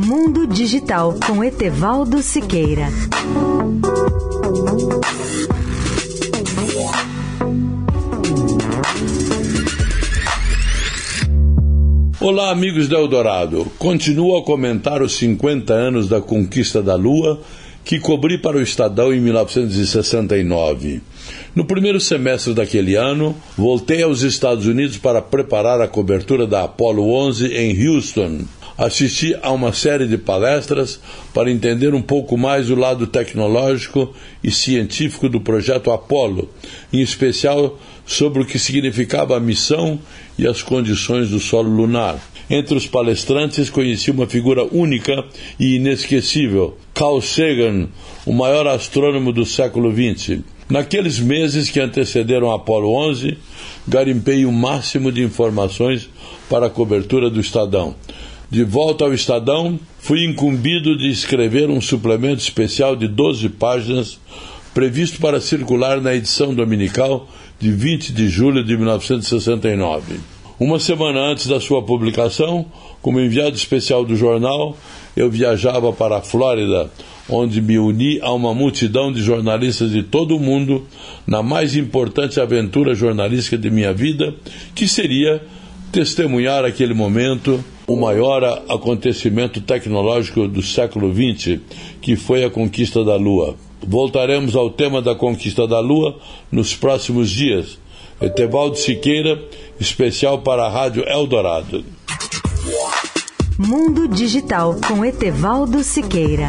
Mundo Digital com Etevaldo Siqueira. Olá, amigos da Eldorado. Continuo a comentar os 50 anos da conquista da Lua que cobri para o Estadão em 1969. No primeiro semestre daquele ano, voltei aos Estados Unidos para preparar a cobertura da Apollo 11 em Houston. Assisti a uma série de palestras para entender um pouco mais o lado tecnológico e científico do projeto Apollo, em especial sobre o que significava a missão e as condições do solo lunar. Entre os palestrantes conheci uma figura única e inesquecível, Carl Sagan, o maior astrônomo do século XX. Naqueles meses que antecederam Apolo 11, garimpei o máximo de informações para a cobertura do Estadão. De volta ao Estadão, fui incumbido de escrever um suplemento especial de 12 páginas previsto para circular na edição dominical de 20 de julho de 1969. Uma semana antes da sua publicação, como enviado especial do jornal, eu viajava para a Flórida, onde me uni a uma multidão de jornalistas de todo o mundo na mais importante aventura jornalística de minha vida, que seria testemunhar aquele momento, o maior acontecimento tecnológico do século XX, que foi a conquista da Lua. Voltaremos ao tema da conquista da Lua nos próximos dias. Etevaldo Siqueira, especial para a Rádio Eldorado. Mundo Digital com Etevaldo Siqueira.